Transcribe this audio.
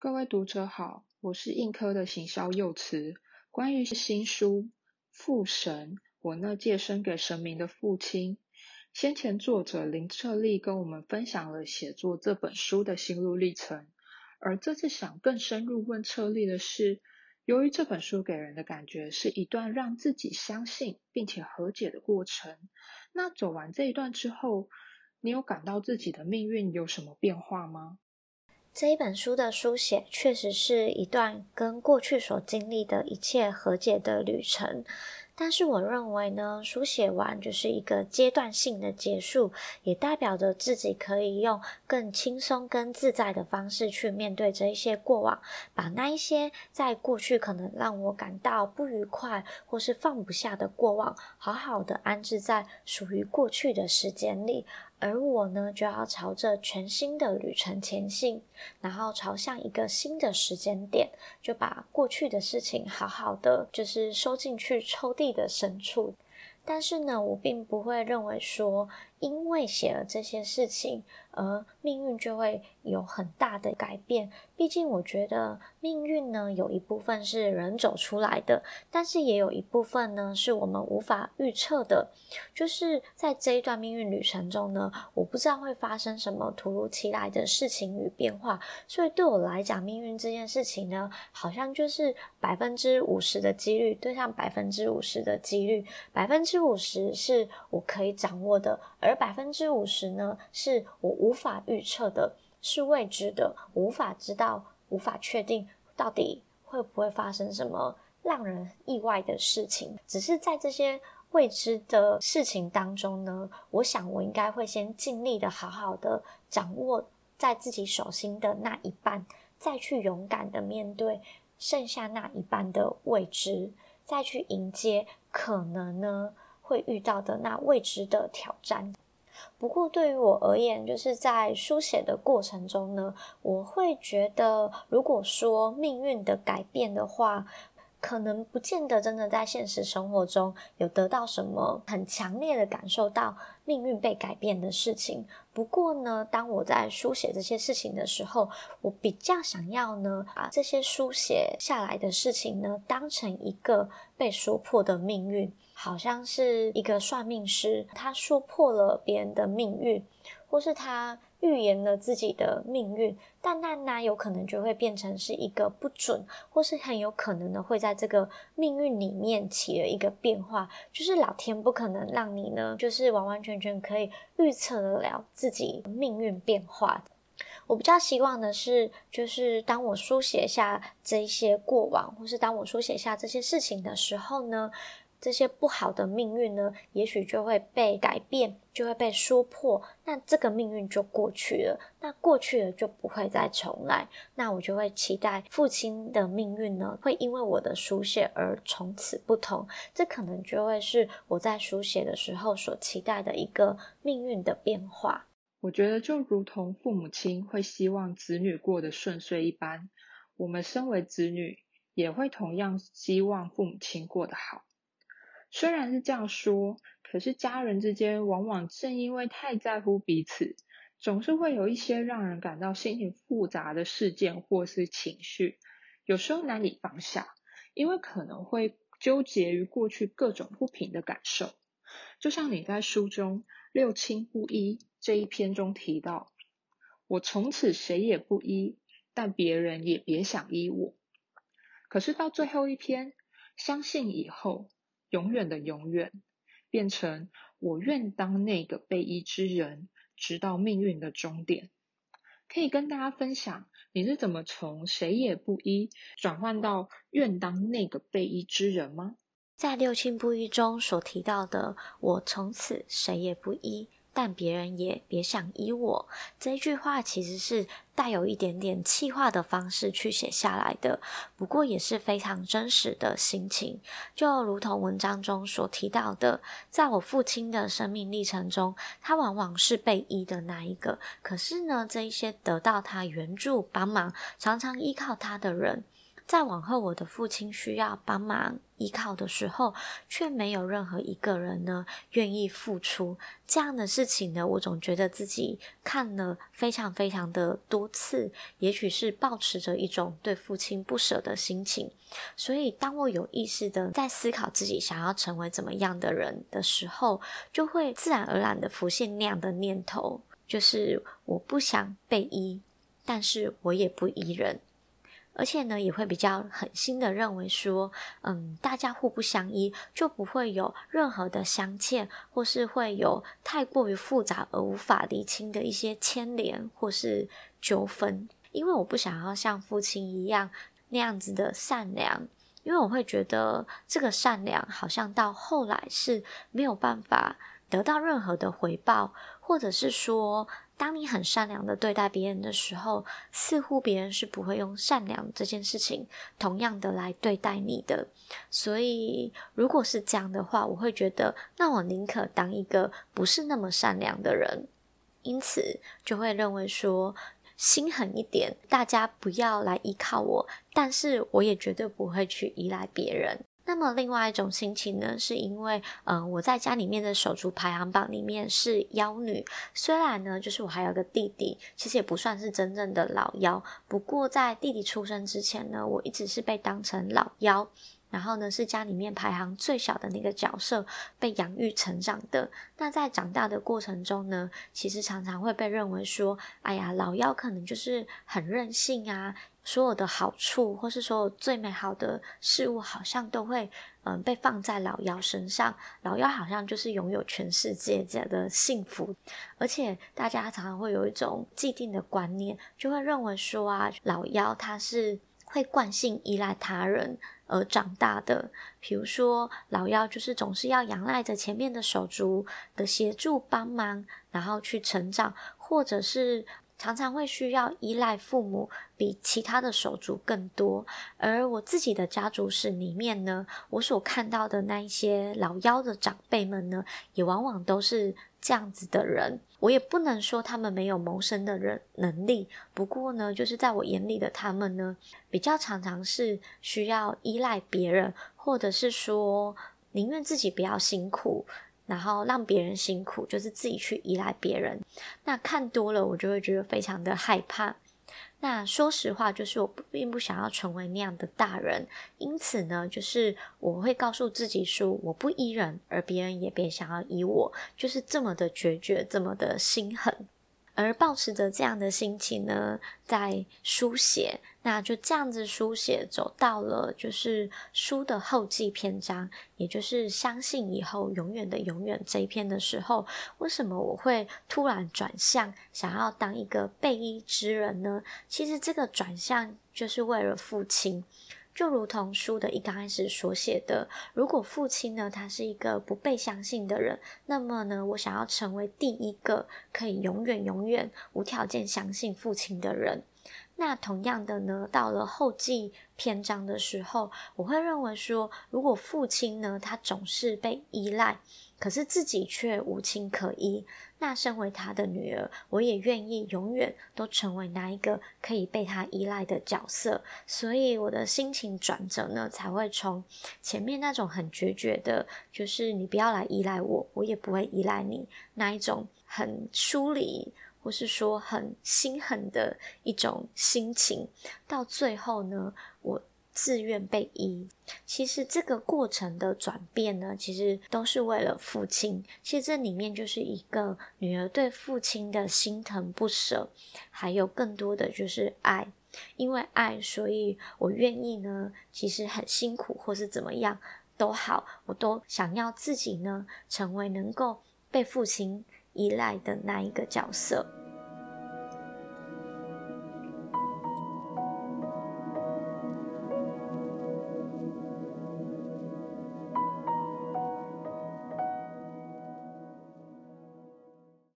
各位读者好，我是印科的行销幼慈。关于新书《父神》，我那借生给神明的父亲，先前作者林彻利跟我们分享了写作这本书的心路历程。而这次想更深入问彻利的是，由于这本书给人的感觉是一段让自己相信并且和解的过程，那走完这一段之后，你有感到自己的命运有什么变化吗？这一本书的书写，确实是一段跟过去所经历的一切和解的旅程。但是我认为呢，书写完就是一个阶段性的结束，也代表着自己可以用更轻松、跟自在的方式去面对这一些过往，把那一些在过去可能让我感到不愉快或是放不下的过往，好好的安置在属于过去的时间里。而我呢，就要朝着全新的旅程前进，然后朝向一个新的时间点，就把过去的事情好好的就是收进去抽屉的深处。但是呢，我并不会认为说，因为写了这些事情，而命运就会有很大的改变。毕竟，我觉得命运呢，有一部分是人走出来的，但是也有一部分呢，是我们无法预测的。就是在这一段命运旅程中呢，我不知道会发生什么突如其来的事情与变化。所以对我来讲，命运这件事情呢，好像就是百分之五十的几率对上百分之五十的几率，百分之五十是我可以掌握的，而百分之五十呢，是我无法预测的。是未知的，无法知道，无法确定到底会不会发生什么让人意外的事情。只是在这些未知的事情当中呢，我想我应该会先尽力的好好的掌握在自己手心的那一半，再去勇敢的面对剩下那一半的未知，再去迎接可能呢会遇到的那未知的挑战。不过对于我而言，就是在书写的过程中呢，我会觉得，如果说命运的改变的话，可能不见得真的在现实生活中有得到什么很强烈的感受到命运被改变的事情。不过呢，当我在书写这些事情的时候，我比较想要呢，把这些书写下来的事情呢，当成一个被说破的命运。好像是一个算命师，他说破了别人的命运，或是他预言了自己的命运，但那那有可能就会变成是一个不准，或是很有可能的会在这个命运里面起了一个变化。就是老天不可能让你呢，就是完完全全可以预测得了自己命运变化。我比较希望的是，就是当我书写下这些过往，或是当我书写下这些事情的时候呢。这些不好的命运呢，也许就会被改变，就会被说破，那这个命运就过去了。那过去了就不会再重来。那我就会期待父亲的命运呢，会因为我的书写而从此不同。这可能就会是我在书写的时候所期待的一个命运的变化。我觉得就如同父母亲会希望子女过得顺遂一般，我们身为子女也会同样希望父母亲过得好。虽然是这样说，可是家人之间往往正因为太在乎彼此，总是会有一些让人感到心情复杂的事件或是情绪，有时候难以放下，因为可能会纠结于过去各种不平的感受。就像你在书中“六亲不依”这一篇中提到：“我从此谁也不依，但别人也别想依我。”可是到最后一篇，相信以后。永远的永远，变成我愿当那个被医之人，直到命运的终点。可以跟大家分享，你是怎么从谁也不医转换到愿当那个被医之人吗？在六亲不医中所提到的，我从此谁也不医。但别人也别想依我，这句话其实是带有一点点气话的方式去写下来的，不过也是非常真实的心情。就如同文章中所提到的，在我父亲的生命历程中，他往往是被依的那一个。可是呢，这一些得到他援助帮忙、常常依靠他的人。在往后我的父亲需要帮忙依靠的时候，却没有任何一个人呢愿意付出这样的事情呢，我总觉得自己看了非常非常的多次，也许是抱持着一种对父亲不舍的心情。所以，当我有意识的在思考自己想要成为怎么样的人的时候，就会自然而然的浮现那样的念头，就是我不想被依，但是我也不依人。而且呢，也会比较狠心的认为说，嗯，大家互不相依，就不会有任何的相欠，或是会有太过于复杂而无法理清的一些牵连或是纠纷。因为我不想要像父亲一样那样子的善良，因为我会觉得这个善良好像到后来是没有办法得到任何的回报，或者是说。当你很善良的对待别人的时候，似乎别人是不会用善良这件事情同样的来对待你的。所以，如果是这样的话，我会觉得，那我宁可当一个不是那么善良的人。因此，就会认为说，心狠一点，大家不要来依靠我，但是我也绝对不会去依赖别人。那么另外一种心情呢，是因为，嗯，我在家里面的手足排行榜里面是妖女，虽然呢，就是我还有个弟弟，其实也不算是真正的老妖，不过在弟弟出生之前呢，我一直是被当成老妖。然后呢，是家里面排行最小的那个角色，被养育成长的。那在长大的过程中呢，其实常常会被认为说，哎呀，老妖可能就是很任性啊，所有的好处或是所有最美好的事物，好像都会嗯被放在老妖身上。老妖好像就是拥有全世界这样的幸福，而且大家常常会有一种既定的观念，就会认为说啊，老妖他是会惯性依赖他人。而长大的，比如说老妖，就是总是要仰赖着前面的手足的协助帮忙，然后去成长，或者是常常会需要依赖父母比其他的手足更多。而我自己的家族史里面呢，我所看到的那一些老幺的长辈们呢，也往往都是。这样子的人，我也不能说他们没有谋生的人能力。不过呢，就是在我眼里的他们呢，比较常常是需要依赖别人，或者是说宁愿自己不要辛苦，然后让别人辛苦，就是自己去依赖别人。那看多了，我就会觉得非常的害怕。那说实话，就是我并不想要成为那样的大人，因此呢，就是我会告诉自己说，我不依人，而别人也别想要依我，就是这么的决绝，这么的心狠。而保持着这样的心情呢，在书写，那就这样子书写，走到了就是书的后记篇章，也就是相信以后永远的永远这一篇的时候，为什么我会突然转向想要当一个被医之人呢？其实这个转向就是为了父亲。就如同书的一刚开始所写的，如果父亲呢，他是一个不被相信的人，那么呢，我想要成为第一个可以永远永远无条件相信父亲的人。那同样的呢，到了后记篇章的时候，我会认为说，如果父亲呢，他总是被依赖，可是自己却无亲可依。那身为他的女儿，我也愿意永远都成为那一个可以被他依赖的角色。所以我的心情转折呢，才会从前面那种很决绝的，就是你不要来依赖我，我也不会依赖你那一种很疏离，或是说很心狠的一种心情，到最后呢，我。自愿被依，其实这个过程的转变呢，其实都是为了父亲。其实这里面就是一个女儿对父亲的心疼不舍，还有更多的就是爱。因为爱，所以我愿意呢，其实很辛苦或是怎么样都好，我都想要自己呢，成为能够被父亲依赖的那一个角色。